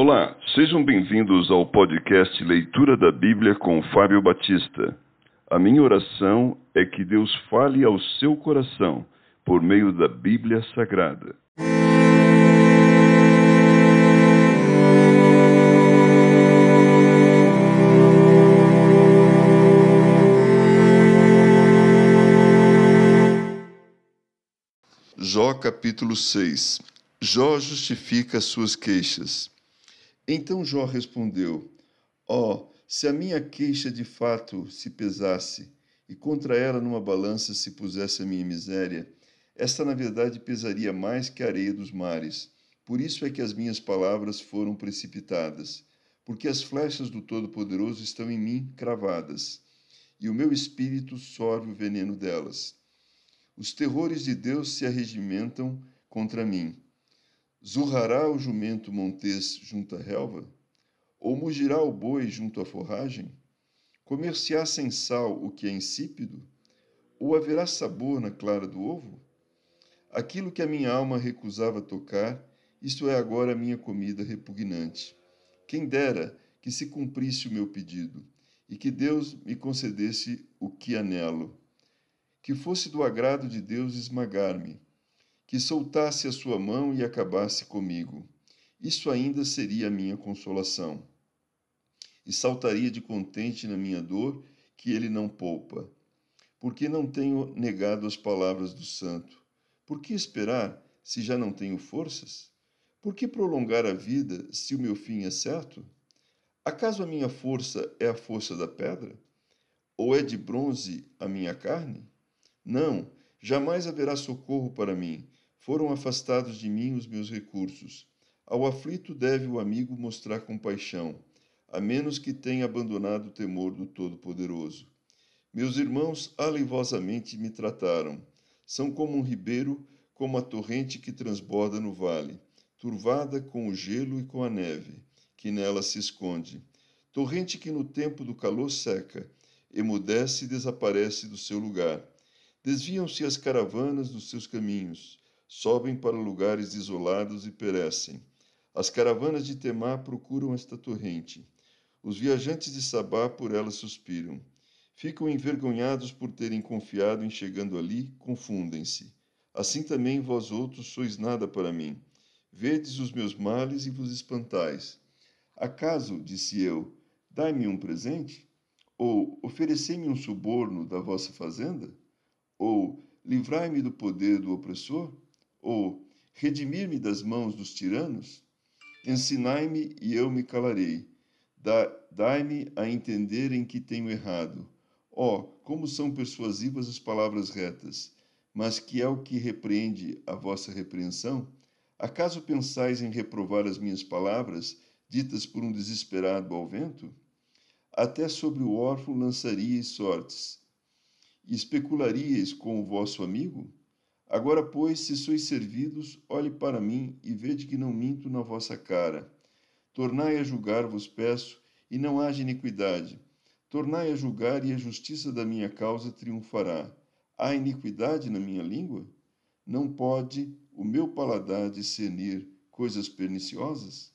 Olá, sejam bem-vindos ao podcast Leitura da Bíblia com Fábio Batista. A minha oração é que Deus fale ao seu coração por meio da Bíblia Sagrada. Jó capítulo 6 Jó justifica suas queixas. Então Jó respondeu: Ó, oh, se a minha queixa de fato se pesasse, e contra ela numa balança se pusesse a minha miséria, esta na verdade pesaria mais que a areia dos mares. Por isso é que as minhas palavras foram precipitadas, porque as flechas do Todo-Poderoso estão em mim cravadas, e o meu espírito sorve o veneno delas. Os terrores de Deus se arregimentam contra mim. Zurrará o jumento montês junto à relva? Ou mugirá o boi junto à forragem? Comer-se-á sem sal o que é insípido? Ou haverá sabor na clara do ovo? Aquilo que a minha alma recusava tocar, isto é agora a minha comida repugnante. Quem dera que se cumprisse o meu pedido, e que Deus me concedesse o que anelo. Que fosse do agrado de Deus esmagar-me, que soltasse a sua mão e acabasse comigo. Isso ainda seria a minha consolação. E saltaria de contente na minha dor, que ele não poupa. Porque não tenho negado as palavras do santo. Por que esperar, se já não tenho forças? Por que prolongar a vida, se o meu fim é certo? Acaso a minha força é a força da pedra? Ou é de bronze a minha carne? Não, jamais haverá socorro para mim, foram afastados de mim os meus recursos. Ao aflito deve o amigo mostrar compaixão, a menos que tenha abandonado o temor do Todo-Poderoso. Meus irmãos aleivosamente me trataram. São como um ribeiro, como a torrente que transborda no vale, turvada com o gelo e com a neve, que nela se esconde. Torrente que no tempo do calor seca, emudece e desaparece do seu lugar. Desviam-se as caravanas dos seus caminhos sobem para lugares isolados e perecem. As caravanas de Temá procuram esta torrente. Os viajantes de Sabá por ela suspiram. Ficam envergonhados por terem confiado em chegando ali, confundem-se. Assim também vós outros sois nada para mim. Vedes os meus males e vos espantais. Acaso, disse eu, dai-me um presente? Ou oferecei-me um suborno da vossa fazenda? Ou livrai-me do poder do opressor? Ou redimir-me das mãos dos tiranos? Ensinai-me e eu me calarei. Dai-me a entender em que tenho errado. Oh, como são persuasivas as palavras retas! Mas que é o que repreende a vossa repreensão? Acaso pensais em reprovar as minhas palavras, ditas por um desesperado ao vento? Até sobre o órfão lançaríeis sortes, especularíeis com o vosso amigo? Agora, pois, se sois servidos, olhe para mim e vede que não minto na vossa cara. Tornai a julgar, vos peço, e não haja iniquidade. Tornai a julgar, e a justiça da minha causa triunfará. Há iniquidade na minha língua? Não pode o meu paladar discernir coisas perniciosas?